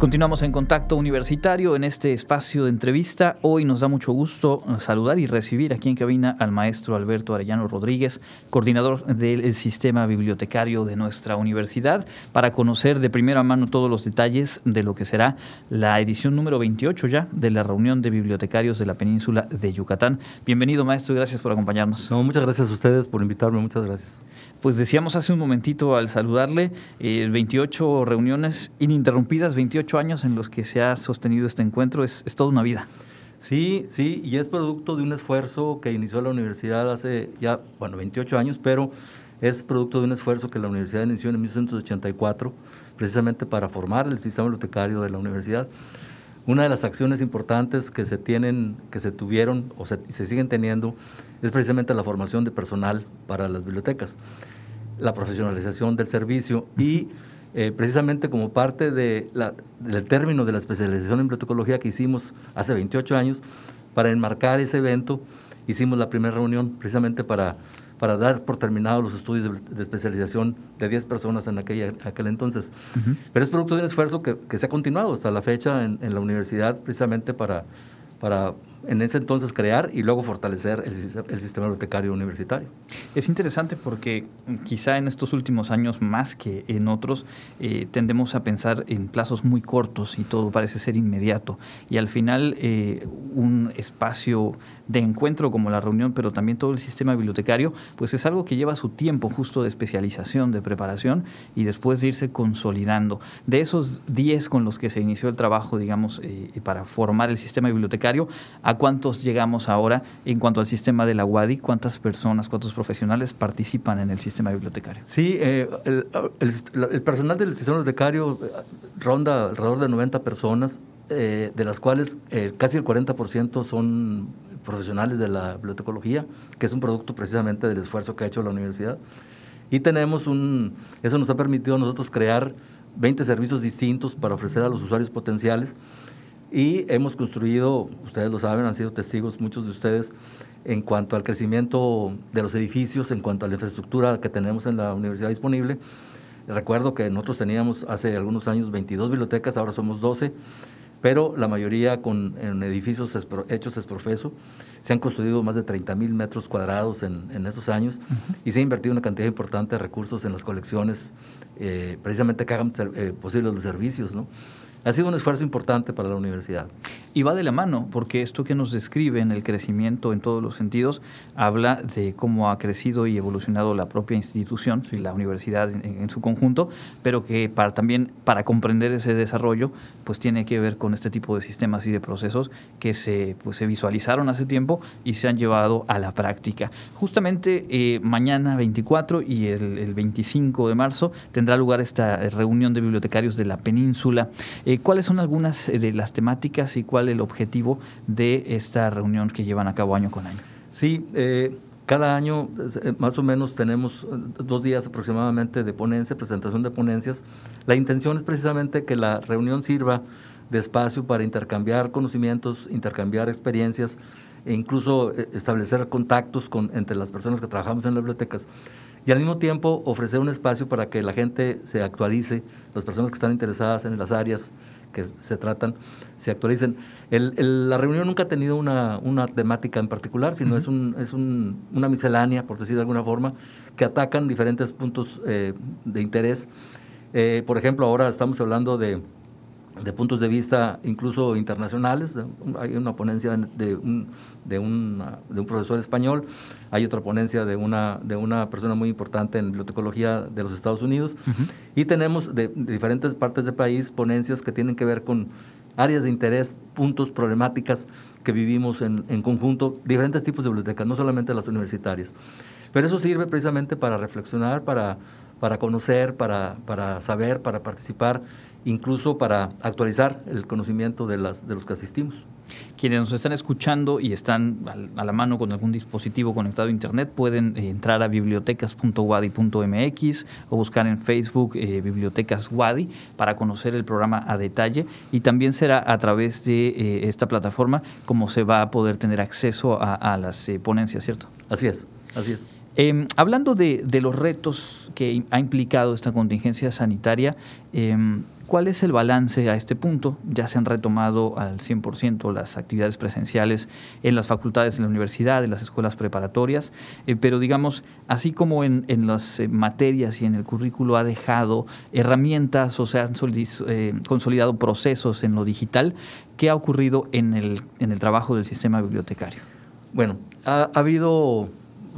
Continuamos en contacto universitario en este espacio de entrevista. Hoy nos da mucho gusto saludar y recibir aquí en cabina al maestro Alberto Arellano Rodríguez, coordinador del sistema bibliotecario de nuestra universidad, para conocer de primera mano todos los detalles de lo que será la edición número 28 ya de la reunión de bibliotecarios de la península de Yucatán. Bienvenido maestro y gracias por acompañarnos. No, muchas gracias a ustedes por invitarme, muchas gracias. Pues decíamos hace un momentito al saludarle, 28 eh, reuniones ininterrumpidas, 28 años en los que se ha sostenido este encuentro, es, toda una vida. Sí, sí, y es producto de un esfuerzo que inició la universidad hace ya, bueno, 28 años, pero es producto de un esfuerzo que la universidad inició en 1984, precisamente para formar el sistema bibliotecario de la universidad. Una de las acciones importantes que se tienen, que se tuvieron o se, se siguen teniendo, es precisamente la formación de personal para las bibliotecas la profesionalización del servicio y eh, precisamente como parte de del término de la especialización en bibliotecología que hicimos hace 28 años, para enmarcar ese evento, hicimos la primera reunión precisamente para, para dar por terminados los estudios de, especialización de 10 personas en aquella, aquel entonces. Pero es producto de un esfuerzo que, que, se ha continuado hasta la fecha en, en la universidad precisamente para, para en ese entonces crear y luego fortalecer el, sistema bibliotecario universitario. Es interesante porque quizá en estos últimos años más que en otros eh, tendemos a pensar en plazos muy cortos y todo parece ser inmediato y al final eh, un espacio de encuentro como la reunión pero también todo el sistema bibliotecario pues es algo que lleva su tiempo justo de especialización, de preparación y después de irse consolidando. De esos 10 con los que se inició el trabajo digamos eh, para formar el sistema bibliotecario ¿A cuántos llegamos ahora en cuanto al sistema de la UADI? ¿Cuántas personas, cuántos profesionales participan en el sistema bibliotecario? Sí, eh, el, personal del sistema bibliotecario eh, ronda alrededor de 90 personas, eh, de las cuales casi el 40% son profesionales de la bibliotecología, que es un producto precisamente del esfuerzo que ha hecho la universidad. Y tenemos un, eso nos ha permitido a nosotros crear 20 servicios distintos para ofrecer a los usuarios potenciales y hemos construido, ustedes lo saben, han sido testigos muchos de ustedes, en cuanto al crecimiento de los edificios, en cuanto a la infraestructura que tenemos en la universidad disponible. Recuerdo que nosotros teníamos hace algunos años 22 bibliotecas, ahora somos 12, pero la mayoría con en edificios hechos es profeso. Se han construido más de 30 mil metros cuadrados en, en esos años y se ha invertido una cantidad importante de recursos en las colecciones, eh, precisamente que hagan eh, posibles los servicios. ¿no? Ha sido un esfuerzo importante para la universidad. Y va de la mano, porque esto que nos describe en el crecimiento en todos los sentidos, habla de cómo ha crecido y evolucionado la propia institución, la universidad en, su conjunto, pero que para, también para comprender ese desarrollo, pues tiene que ver con este tipo de sistemas y de procesos que se, pues, se visualizaron hace tiempo y se han llevado a la práctica. Justamente eh, mañana 24 y el, el 25 de marzo tendrá lugar esta reunión de bibliotecarios de la península. Eh, ¿Cuáles son algunas eh, de las temáticas y cuál el objetivo de esta reunión que llevan a cabo año con año? Sí, eh, cada año más o menos tenemos dos días aproximadamente de ponencia, presentación de ponencias. La intención es precisamente que la reunión sirva de espacio para intercambiar conocimientos, intercambiar experiencias e incluso establecer contactos con, entre las personas que trabajamos en las bibliotecas y al mismo tiempo ofrecer un espacio para que la gente se actualice, las personas que están interesadas en las áreas que se tratan, se actualicen. la reunión nunca ha tenido una, una temática en particular, sino es, un, es un, una miscelánea, por decir de alguna forma, que atacan diferentes puntos eh, de interés. Eh, por ejemplo, ahora estamos hablando de de puntos de vista incluso internacionales. Hay una ponencia de un, de, un, de un profesor español, hay otra ponencia de una, de una persona muy importante en bibliotecología de los Estados Unidos, y tenemos de, diferentes partes del país ponencias que tienen que ver con áreas de interés, puntos, problemáticas que vivimos en, en conjunto, diferentes tipos de bibliotecas, no solamente las universitarias. Pero eso sirve precisamente para reflexionar, para, para conocer, para, para saber, para participar incluso para actualizar el conocimiento de, las, de los que asistimos. Quienes nos están escuchando y están a la mano con algún dispositivo conectado a Internet pueden eh, entrar a bibliotecas.wadi.mx o buscar en Facebook eh, Bibliotecas Wadi para conocer el programa a detalle y también será a través de eh, esta plataforma como se va a poder tener acceso a, a las ponencias, ¿cierto? Así es, así es. Em, hablando de, los retos que ha implicado esta contingencia sanitaria. Em, ¿Cuál es el balance a este punto? Ya se han retomado al 100% las actividades presenciales en las facultades de la universidad, en las escuelas preparatorias, eh, pero digamos, así como en, las eh, materias y en el currículo ha dejado herramientas o se han eh, consolidado procesos en lo digital, ¿qué ha ocurrido en el, en el trabajo del sistema bibliotecario? Bueno, ha, habido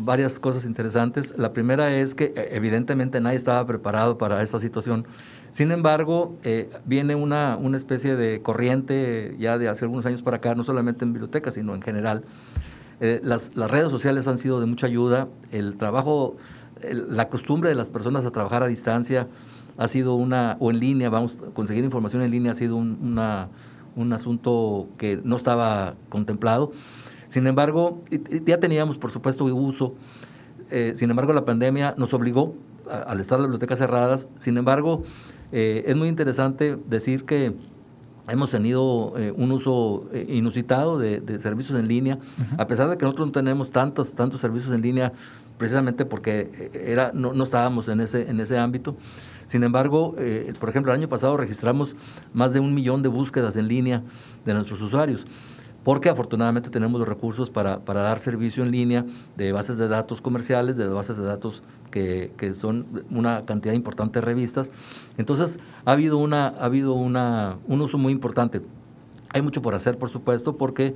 varias cosas interesantes. La primera es que evidentemente nadie estaba preparado para esta situación sin embargo, eh, viene una, una, especie de corriente ya de hace algunos años para acá, no solamente en bibliotecas, sino en general. Eh, las, las, redes sociales han sido de mucha ayuda, el trabajo, la costumbre de las personas a trabajar a distancia ha sido una, o en línea, vamos, conseguir información en línea ha sido un, una, un asunto que no estaba contemplado. Sin embargo, ya teníamos, por supuesto, uso. Eh, sin embargo, la pandemia nos obligó, al estar las bibliotecas cerradas, sin embargo, eh, es muy interesante decir que hemos tenido eh, un uso inusitado de, servicios en línea, a pesar de que nosotros no tenemos tantos, tantos servicios en línea, precisamente porque era, no, no estábamos en ese, en ese ámbito. Sin embargo, por ejemplo, el año pasado registramos más de un millón de búsquedas en línea de nuestros usuarios porque afortunadamente tenemos los recursos para, para, dar servicio en línea de bases de datos comerciales, de bases de datos que, que, son una cantidad importante de revistas. Entonces, ha habido, una, ha habido una, un uso muy importante. Hay mucho por hacer, por supuesto, porque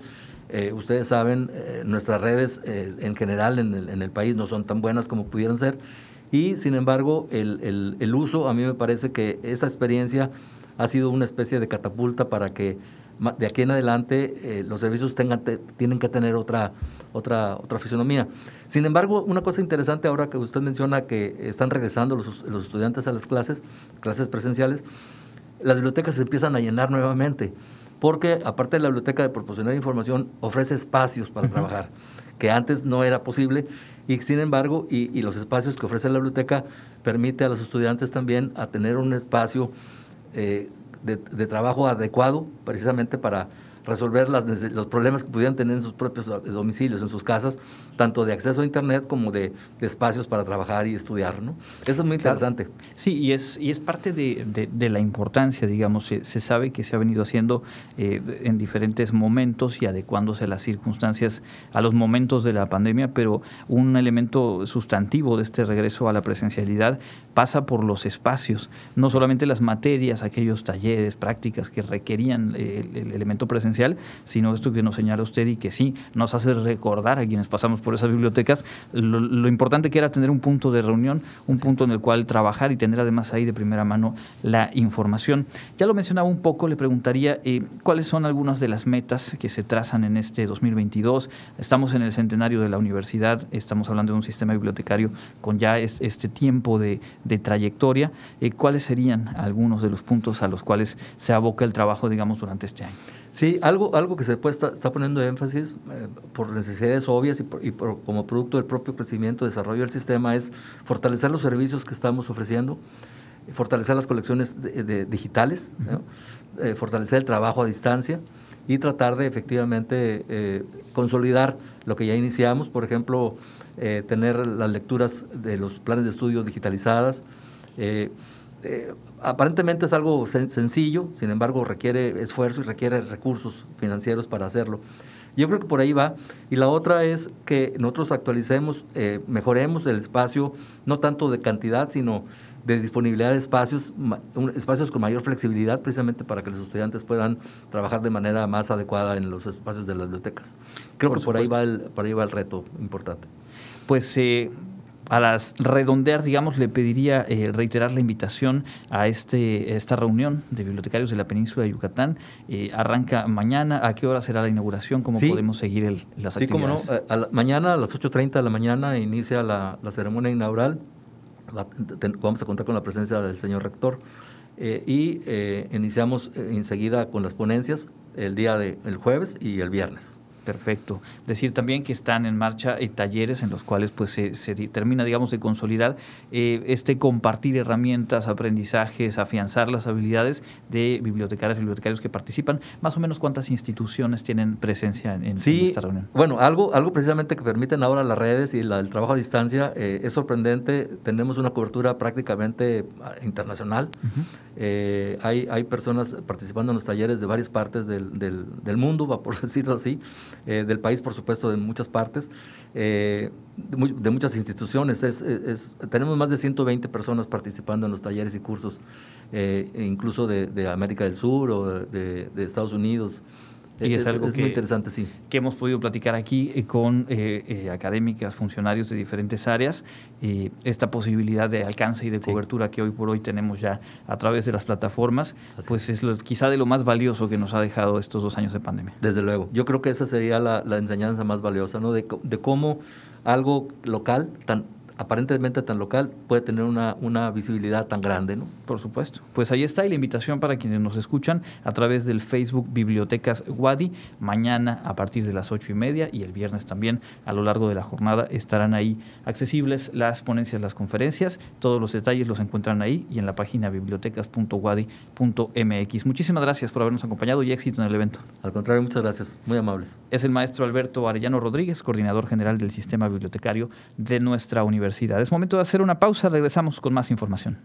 eh, ustedes saben, eh, nuestras redes eh, en general en el, en el, país no son tan buenas como pudieran ser. Y, sin embargo, el, el, el uso, a mí me parece que esta experiencia ha sido una especie de catapulta para que de aquí en adelante eh, los servicios tengan, tienen que tener otra, otra, otra fisonomía. Sin embargo, una cosa interesante ahora que usted menciona que están regresando los, los estudiantes a las clases, clases presenciales, las bibliotecas se empiezan a llenar nuevamente, porque aparte de la biblioteca de proporcionar información, ofrece espacios para trabajar, que antes no era posible, y sin embargo, y, y, los espacios que ofrece la biblioteca permite a los estudiantes también a tener un espacio eh, de, trabajo adecuado precisamente para resolver los problemas que pudieran tener en sus propios domicilios, en sus casas, tanto de acceso a Internet como de, espacios para trabajar y estudiar. ¿no? Eso es muy interesante. Sí, y es, y es parte de, la importancia, digamos, se, sabe que se ha venido haciendo eh, en diferentes momentos y adecuándose a las circunstancias, a los momentos de la pandemia, pero un elemento sustantivo de este regreso a la presencialidad pasa por los espacios, no solamente las materias, aquellos talleres, prácticas que requerían el, el elemento presencial, sino esto que nos señala usted y que sí nos hace recordar a quienes pasamos por esas bibliotecas lo, importante que era tener un punto de reunión, un punto en el cual trabajar y tener además ahí de primera mano la información. Ya lo mencionaba un poco, le preguntaría eh, cuáles son algunas de las metas que se trazan en este 2022. Estamos en el centenario de la universidad, estamos hablando de un sistema bibliotecario con ya este tiempo de, trayectoria. Eh, ¿Cuáles serían algunos de los puntos a los cuales se aboca el trabajo, digamos, durante este año? Sí, algo, algo que se está, está poniendo énfasis eh, por necesidades obvias y, como producto del propio crecimiento y desarrollo del sistema es fortalecer los servicios que estamos ofreciendo, fortalecer las colecciones digitales, eh, fortalecer el trabajo a distancia y tratar de efectivamente eh, consolidar lo que ya iniciamos, por ejemplo, tener las lecturas de los planes de estudio digitalizadas, eh, aparentemente es algo sencillo, sin embargo requiere esfuerzo y requiere recursos financieros para hacerlo. Yo creo que por ahí va. Y la otra es que nosotros actualicemos, eh, mejoremos el espacio, no tanto de cantidad, sino de disponibilidad de espacios, espacios con mayor flexibilidad, precisamente para que los estudiantes puedan trabajar de manera más adecuada en los espacios de las bibliotecas. Creo que por ahí, va el, por ahí va el reto importante. Pues eh, a las redondear, digamos, le pediría eh, reiterar la invitación a este esta reunión de bibliotecarios de la península de Yucatán. Eh, arranca mañana. ¿A qué hora será la inauguración? ¿Cómo podemos seguir el, las sí, actividades? Sí, como no. mañana a las 8.30 de la mañana inicia la, ceremonia inaugural. vamos a contar con la presencia del señor rector. Eh, y iniciamos enseguida con las ponencias el día del jueves y el viernes. Perfecto. Decir también que están en marcha eh, talleres en los cuales pues se, termina, digamos, de consolidar eh, este compartir herramientas, aprendizajes, afianzar las habilidades de bibliotecarios y bibliotecarios que participan. Más o menos cuántas instituciones tienen presencia en, esta reunión. Bueno, algo, algo precisamente que permiten ahora las redes y el trabajo a distancia eh, es sorprendente. Tenemos una cobertura prácticamente ah, internacional. hay, hay personas participando en los talleres de varias partes del, del, del mundo, por decirlo así. Eh, del país, por supuesto, de muchas partes, eh, de, muchas instituciones. Es, tenemos más de 120 personas participando en los talleres y cursos, eh, incluso de, América del Sur o de Estados Unidos. Y es, algo que, muy interesante, sí. Que hemos podido platicar aquí eh, con eh, eh, académicas, funcionarios de diferentes áreas, esta posibilidad de alcance y de cobertura que hoy por hoy tenemos ya a través de las plataformas, pues es lo, quizá de lo más valioso que nos ha dejado estos dos años de pandemia. Desde luego. Yo creo que esa sería la, la enseñanza más valiosa, ¿no? De, de cómo algo local, tan aparentemente tan local puede tener una, una, visibilidad tan grande. ¿no? Por supuesto. Pues ahí está y la invitación para quienes nos escuchan a través del Facebook Bibliotecas Wadi. Mañana a partir de las ocho y media y el viernes también a lo largo de la jornada estarán ahí accesibles las ponencias, las conferencias. Todos los detalles los encuentran ahí y en la página bibliotecas.wadi.mx. Muchísimas gracias por habernos acompañado y éxito en el evento. Al contrario, muchas gracias. Muy amables. Es el maestro Alberto Arellano Rodríguez, coordinador general del Sistema Bibliotecario de nuestra universidad. Es momento de hacer una pausa, regresamos con más información.